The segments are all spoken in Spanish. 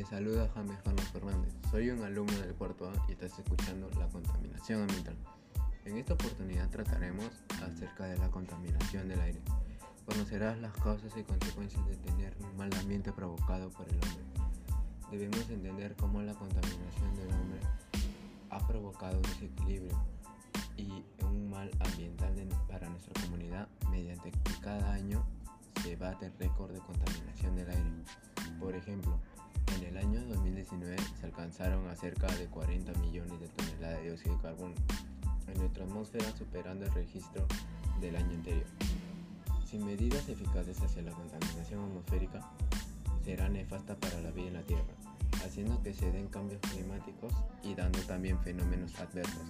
Les saluda James Carlos Fernández. Soy un alumno del cuarto A y estás escuchando la contaminación ambiental. En esta oportunidad trataremos acerca de la contaminación del aire. Conocerás las causas y consecuencias de tener un mal ambiente provocado por el hombre. Debemos entender cómo la contaminación del hombre ha provocado un desequilibrio y un mal ambiental para nuestra comunidad mediante que cada año se bate el récord de contaminación del aire. Por ejemplo, año 2019 se alcanzaron a cerca de 40 millones de toneladas de dióxido de carbono en nuestra atmósfera superando el registro del año anterior. Sin medidas eficaces hacia la contaminación atmosférica, será nefasta para la vida en la Tierra, haciendo que se den cambios climáticos y dando también fenómenos adversos,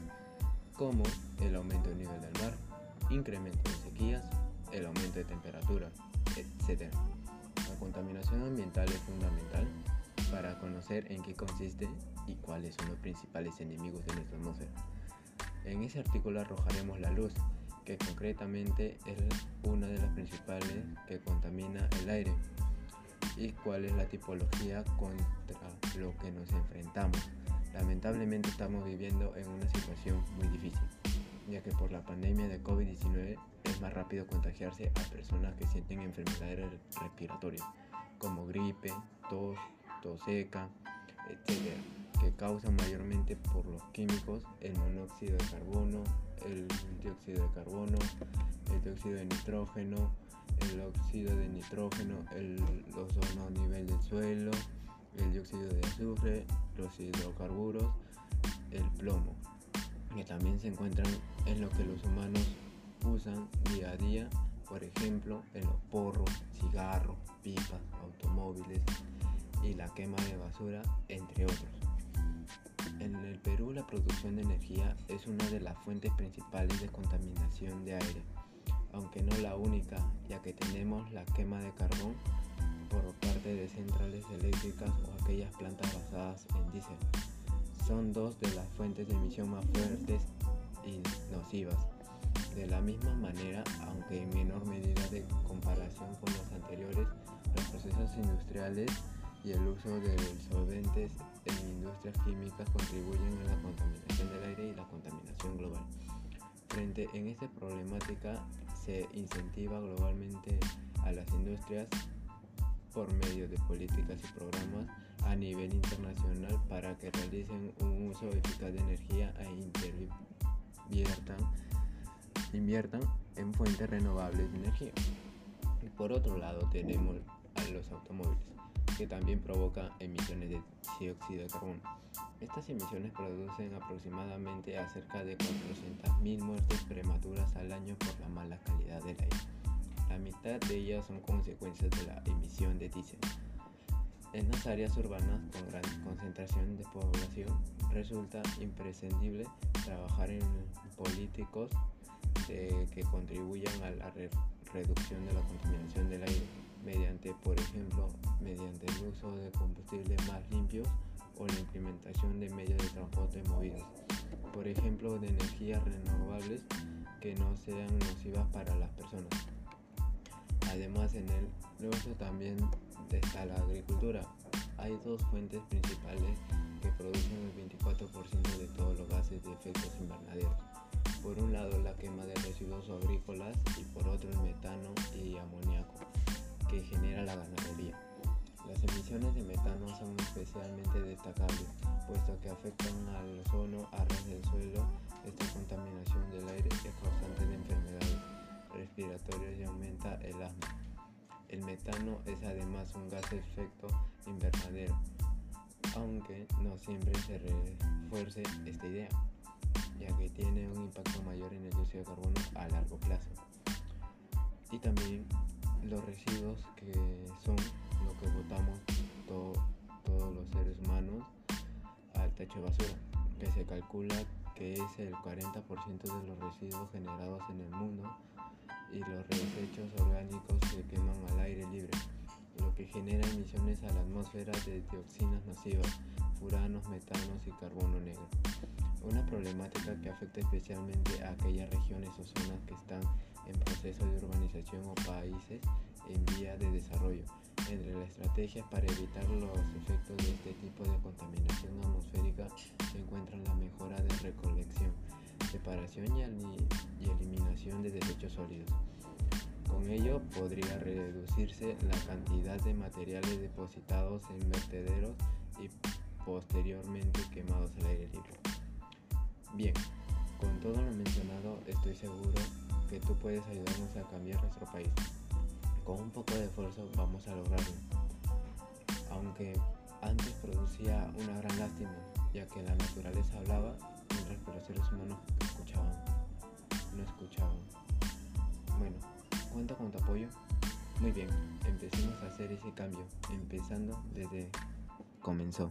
como el aumento del nivel del mar, incremento de sequías, el aumento de temperatura, etc. La contaminación ambiental es fundamental para conocer en qué consiste y cuáles son los principales enemigos de nuestra atmósfera. En ese artículo arrojaremos la luz, que concretamente es una de las principales que contamina el aire, y cuál es la tipología contra lo que nos enfrentamos. Lamentablemente estamos viviendo en una situación muy difícil, ya que por la pandemia de COVID-19 es más rápido contagiarse a personas que sienten enfermedades respiratorias, como gripe, tos, seca, que causan mayormente por los químicos el monóxido de carbono, el dióxido de carbono, el dióxido de nitrógeno, el óxido de nitrógeno, el ozono a nivel del suelo, el dióxido de azufre, los hidrocarburos, el plomo, que también se encuentran en lo que los humanos usan día a día, por ejemplo, en los porros, cigarros, pipas, automóviles, la quema de basura, entre otros. En el Perú la producción de energía es una de las fuentes principales de contaminación de aire, aunque no la única, ya que tenemos la quema de carbón por parte de centrales eléctricas o aquellas plantas basadas en diésel. Son dos de las fuentes de emisión más fuertes y nocivas. De la misma manera, aunque en menor medida de comparación con las anteriores, los procesos industriales y el uso de solventes en industrias químicas contribuyen a la contaminación del aire y la contaminación global. Frente en esta problemática se incentiva globalmente a las industrias por medio de políticas y programas a nivel internacional para que realicen un uso eficaz de energía e inviertan, inviertan en fuentes renovables de energía. Por otro lado tenemos a los automóviles que también provoca emisiones de dióxido de carbono. Estas emisiones producen aproximadamente a cerca de 400.000 muertes prematuras al año por la mala calidad del aire. La mitad de ellas son consecuencias de la emisión de diésel. En las áreas urbanas con gran concentración de población resulta imprescindible trabajar en políticos que contribuyan a la reducción de la contaminación del aire mediante, por ejemplo, mediante el uso de combustibles más limpios o la implementación de medios de transporte movidos, por ejemplo, de energías renovables que no sean nocivas para las personas. Además, en el uso también está la agricultura. Hay dos fuentes principales que producen el 24% de todos los gases de efectos invernaderos. Por un lado la quema de residuos agrícolas y por otro el metano la ganadería. Las emisiones de metano son especialmente destacables, puesto que afectan al ozono, a ras del suelo. Esta contaminación del aire es causante de enfermedades respiratorias y aumenta el asma. El metano es además un gas de efecto invernadero, aunque no siempre se refuerce esta idea, ya que tiene un impacto mayor en el dióxido de carbono a largo plazo. Y también los residuos que son lo que botamos todos los seres humanos al techo basura, que se calcula que es el 40% de los residuos generados en el mundo y los desechos orgánicos se queman al aire libre, lo que genera emisiones a la atmósfera de dioxinas nocivas, furanos, metanos y carbono negro. Una problemática que afecta especialmente a aquellas regiones o zonas que están en proceso de urbanización o países en vía de desarrollo, Entre las estrategias para evitar los efectos de este tipo de contaminación atmosférica se encuentran la mejora de recolección, separación y, y eliminación de desechos sólidos. Con ello podría reducirse la cantidad de materiales depositados en vertederos y posteriormente quemados al aire libre. Bien, con todo lo mencionado estoy seguro que tú puedes ayudarnos a cambiar nuestro país. Con un poco de esfuerzo vamos a lograrlo. Aunque antes producía una gran lástima, ya que la naturaleza hablaba mientras que los seres humanos escuchaban. No escuchaban. Bueno, ¿cuenta con tu apoyo? Muy bien, empecemos a hacer ese cambio, empezando desde comenzó,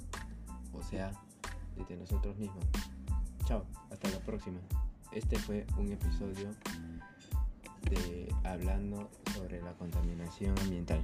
o sea, desde nosotros mismos. Chao, hasta la próxima. Este fue un episodio de hablando sobre la contaminación ambiental.